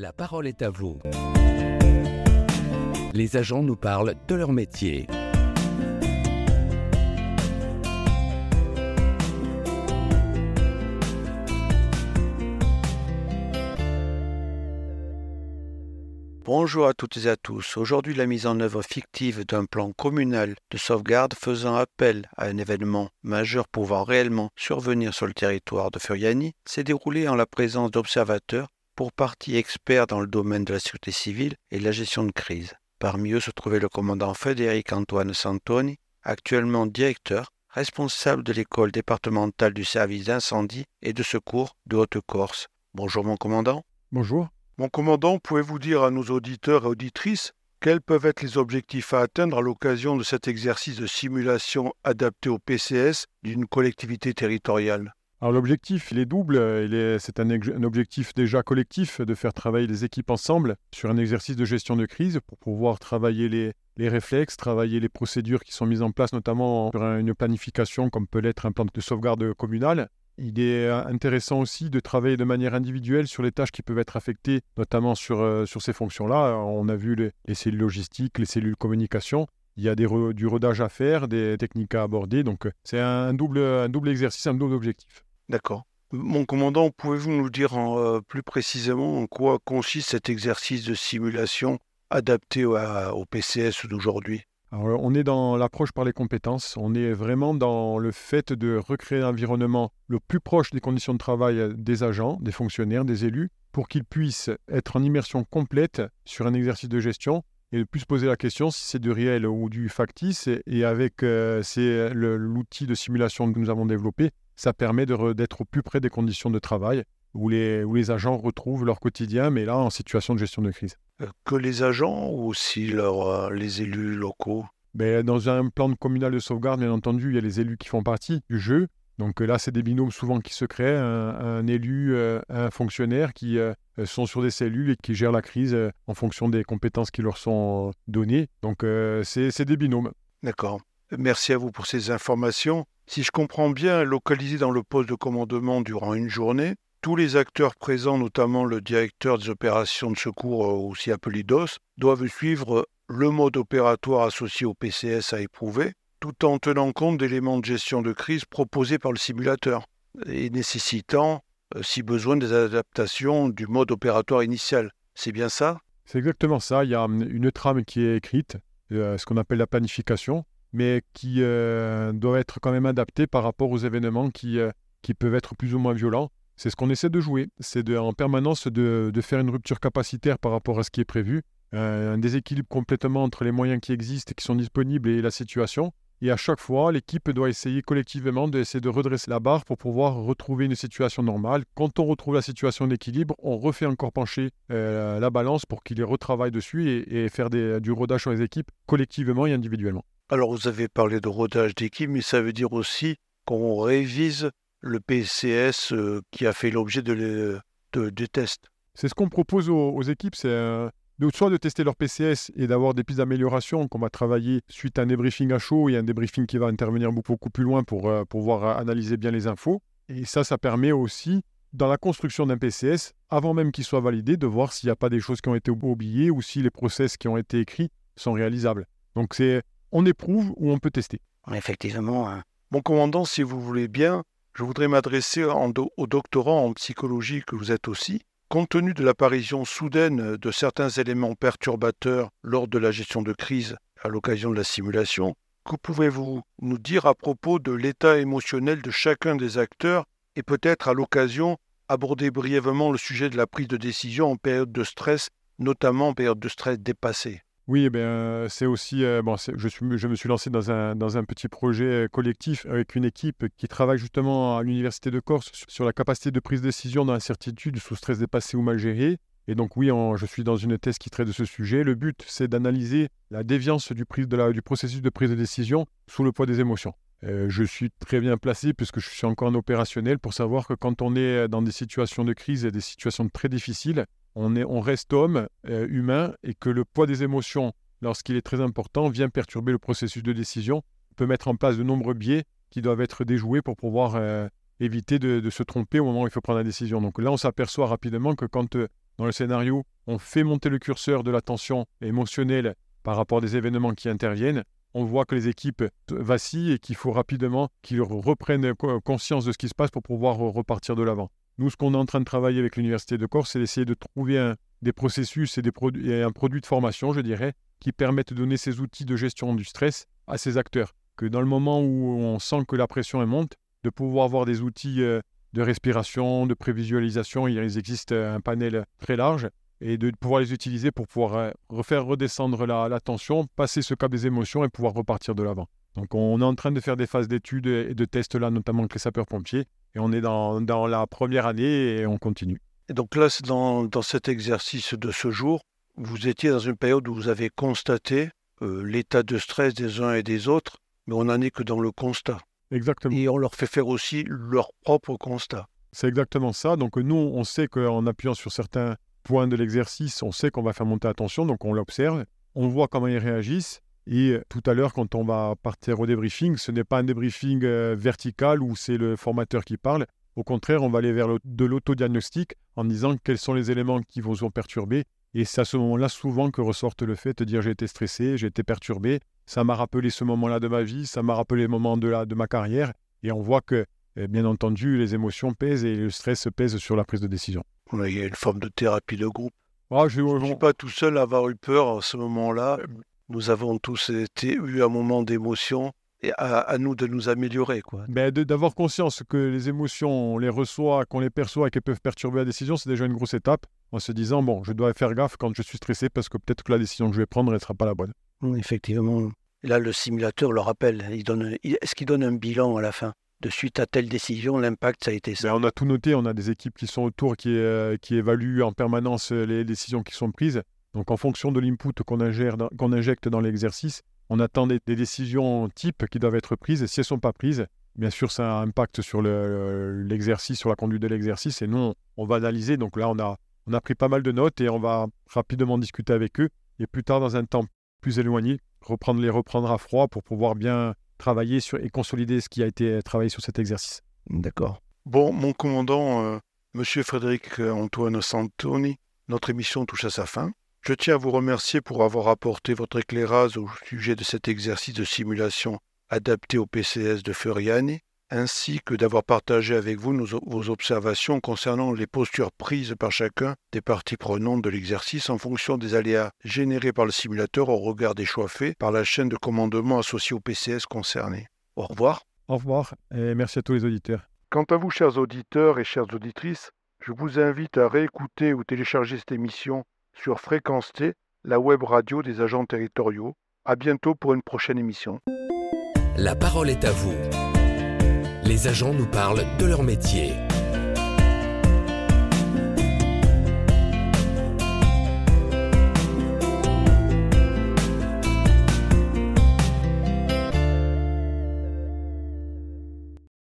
La parole est à vous. Les agents nous parlent de leur métier. Bonjour à toutes et à tous. Aujourd'hui, la mise en œuvre fictive d'un plan communal de sauvegarde faisant appel à un événement majeur pouvant réellement survenir sur le territoire de Furiani s'est déroulée en la présence d'observateurs pour partie experts dans le domaine de la sécurité civile et de la gestion de crise. Parmi eux se trouvait le commandant Frédéric Antoine Santoni, actuellement directeur, responsable de l'école départementale du service d'incendie et de secours de Haute-Corse. Bonjour mon commandant. Bonjour. Mon commandant, pouvez-vous dire à nos auditeurs et auditrices quels peuvent être les objectifs à atteindre à l'occasion de cet exercice de simulation adapté au PCS d'une collectivité territoriale? Alors l'objectif, il est double. c'est un, objectif déjà collectif de faire travailler les équipes ensemble sur un exercice de gestion de crise pour pouvoir travailler les, réflexes, travailler les procédures qui sont mises en place, notamment sur une planification comme peut l'être un plan de sauvegarde communal. Il est euh, intéressant aussi de travailler de manière individuelle sur les tâches qui peuvent être affectées, notamment sur, euh, ces fonctions-là. On a vu les, cellules logistiques, les cellules communication. Il y a du rodage à faire, des techniques à aborder. Donc, euh, c'est un double exercice, un double objectif. D'accord. Mon commandant, pouvez-vous nous dire plus précisément en quoi consiste cet exercice de simulation adapté au PCS d'aujourd'hui? Alors, on est dans l'approche par les compétences, on est vraiment dans le fait de recréer un environnement le plus proche des conditions de travail des agents, des fonctionnaires, des élus, pour qu'ils puissent être en immersion complète sur un exercice de gestion et de plus poser la question si c'est du réel ou du factice. Et avec euh, l'outil de simulation que nous avons développé, ça permet d'être au plus près des conditions de travail où les, où les agents retrouvent leur quotidien, mais là en situation de gestion de crise. Euh, que les agents ou aussi euh, les élus locaux? Ben, Dans un plan communal de sauvegarde, bien entendu, il y a les élus qui font partie du jeu. Donc euh, là, c'est des binômes souvent qui se créent, un, élu, un fonctionnaire qui sont sur des cellules et qui gèrent la crise en fonction des compétences qui leur sont données. Donc c'est des binômes. D'accord. Merci à vous pour ces informations. Si je comprends bien, localisé dans le poste de commandement durant une journée, tous les acteurs présents, notamment le directeur des opérations de secours, euh, aussi appelé DOS, doivent suivre le mode opératoire associé au PCS à éprouver, tout en tenant compte d'éléments de gestion de crise proposés par le simulateur et nécessitant, euh, si besoin, des adaptations du mode opératoire initial. C'est bien ça? C'est exactement ça. Il y a hum, une trame qui est écrite, euh, ce qu'on appelle la planification, mais qui doit être quand même adaptée par rapport aux événements qui, qui peuvent être plus ou moins violents c'est ce qu'on essaie de jouer. C'est en permanence de, faire une rupture capacitaire par rapport à ce qui est prévu, euh, un déséquilibre complètement entre les moyens qui existent et qui sont disponibles et la situation. Et à chaque fois, l'équipe doit essayer collectivement d'essayer de redresser la barre pour pouvoir retrouver une situation normale. Quand on retrouve la situation d'équilibre, on refait encore pencher euh, la balance pour qu'il retravaille dessus et, faire du rodage sur les équipes collectivement et individuellement. Alors vous avez parlé de rodage d'équipe, mais ça veut dire aussi qu'on révise le PCS euh, qui a fait l'objet de, de, tests. C'est ce qu'on propose aux, équipes, c'est euh, soit de tester leur PCS et d'avoir des pistes d'amélioration qu'on va travailler suite à un débriefing à chaud et un débriefing qui va intervenir beaucoup plus loin pour euh, pouvoir analyser bien les infos. Et ça, ça permet aussi, dans la construction d'un PCS, avant même qu'il soit validé, de voir s'il n'y a pas des choses qui ont été oubliées ou si les process qui ont été écrits sont réalisables. Donc c'est on éprouve ou on peut tester. Effectivement. Hein. Mon commandant, si vous voulez bien, je voudrais m'adresser au doctorant en psychologie que vous êtes aussi. Compte tenu de l'apparition soudaine de certains éléments perturbateurs lors de la gestion de crise à l'occasion de la simulation, que pouvez-vous nous dire à propos de l'état émotionnel de chacun des acteurs et peut-être à l'occasion aborder brièvement le sujet de la prise de décision en période de stress, notamment en période de stress dépassée oui, eh bien, c'est aussi. Euh, bon, je, suis, je me suis lancé dans un, dans un petit projet euh, collectif avec une équipe qui travaille justement à l'Université de Corse sur, la capacité de prise de décision dans l'incertitude, sous stress dépassé ou mal géré. Et donc, oui, je suis dans une thèse qui traite de ce sujet. Le but, c'est d'analyser la déviance du, processus de prise de décision sous le poids des émotions. Euh, je suis très bien placé puisque je suis encore en opérationnel pour savoir que quand on est dans des situations de crise et des situations très difficiles, on, reste homme, euh, humain, et que le poids des émotions, lorsqu'il est très important, vient perturber le processus de décision, peut mettre en place de nombreux biais qui doivent être déjoués pour pouvoir euh, éviter de, se tromper au moment où il faut prendre la décision. Donc là, on s'aperçoit rapidement que quand euh, dans le scénario, on fait monter le curseur de la tension émotionnelle par rapport des événements qui interviennent, on voit que les équipes vacillent et qu'il faut rapidement qu'ils reprennent conscience de ce qui se passe pour pouvoir repartir de l'avant. Nous, ce qu'on est en train de travailler avec l'Université de Corse, c'est d'essayer de trouver des processus et, et un produit de formation, je dirais, qui permettent de donner ces outils de gestion du stress à ces acteurs. Que dans le moment où on sent que la pression monte, de pouvoir avoir des outils euh, de respiration, de prévisualisation, il existe un panel très large, et de pouvoir les utiliser pour pouvoir euh, refaire redescendre la, tension, passer ce cap des émotions et pouvoir repartir de l'avant. Donc on est en train de faire des phases d'études et de tests là, notamment avec les sapeurs-pompiers, et on est dans, dans, la première année et on continue. Et donc là, dans, dans cet exercice de ce jour, vous étiez dans une période où vous avez constaté euh, l'état de stress des uns et des autres, mais on n'en est que dans le constat. Exactement. Et on leur fait faire aussi leur propre constat. C'est exactement ça. Donc nous, on sait qu'en appuyant sur certains points de l'exercice, on sait qu'on va faire monter la tension, donc on l'observe, on voit comment ils réagissent. Et euh, tout à l'heure, quand on va partir au débriefing, ce n'est pas un débriefing euh, vertical où c'est le formateur qui parle. Au contraire, on va aller vers de l'autodiagnostic en disant quels sont les éléments qui vous ont perturbé. Et c'est à ce moment-là souvent que ressorte le fait de dire j'ai été stressé, j'ai été perturbé, ça m'a rappelé ce moment-là de ma vie, ça m'a rappelé le moment de, la, de ma carrière. Et on voit que, eh, bien entendu, les émotions pèsent et le stress pèse sur la prise de décision. Il y a une forme de thérapie de groupe. Ah, je ne suis pas tout seul à avoir eu peur à ce moment-là. Nous avons tous été, eu un moment d'émotion et à, nous de nous améliorer. Quoi. Ben D'avoir conscience que les émotions, on les reçoit, qu'on les perçoit et qu'elles peuvent perturber la décision, c'est déjà une grosse étape. En se disant, bon, je dois faire gaffe quand je suis stressé parce que peut-être que la décision que je vais prendre, ne sera pas la bonne. Effectivement. Là, le simulateur le rappelle. Est-ce qu'il donne un bilan à la fin de suite à telle décision, l'impact, ça a été ça. Ben, on a tout noté, on a des équipes qui sont autour, qui, euh, qui évaluent en permanence les décisions qui sont prises. Donc en fonction de l'input qu'on injecte dans l'exercice, on attend des, décisions types qui doivent être prises. Et si elles ne sont pas prises, bien sûr, ça a un impact sur l'exercice, sur la conduite de l'exercice. Et nous, on, va analyser. Donc là, on a, on a pris pas mal de notes et on va rapidement discuter avec eux. Et plus tard, dans un temps plus éloigné, reprendre les reprendre à froid pour pouvoir bien travailler sur, et consolider ce qui a été travaillé sur cet exercice. D'accord. Bon, mon commandant, euh, Monsieur Frédéric Antoine Santoni, notre émission touche à sa fin. Je tiens à vous remercier pour avoir apporté votre éclairage au sujet de cet exercice de simulation adapté au PCS de Furiani, ainsi que d'avoir partagé avec vous vos observations concernant les postures prises par chacun des parties prenantes de l'exercice en fonction des aléas générés par le simulateur au regard des choix faits par la chaîne de commandement associée au PCS concerné. Au revoir. Au revoir et merci à tous les auditeurs. Quant à vous, chers auditeurs et chères auditrices, je vous invite à réécouter ou télécharger cette émission sur Fréquence T, la web radio des agents territoriaux. À bientôt pour une prochaine émission. La parole est à vous. Les agents nous parlent de leur métier.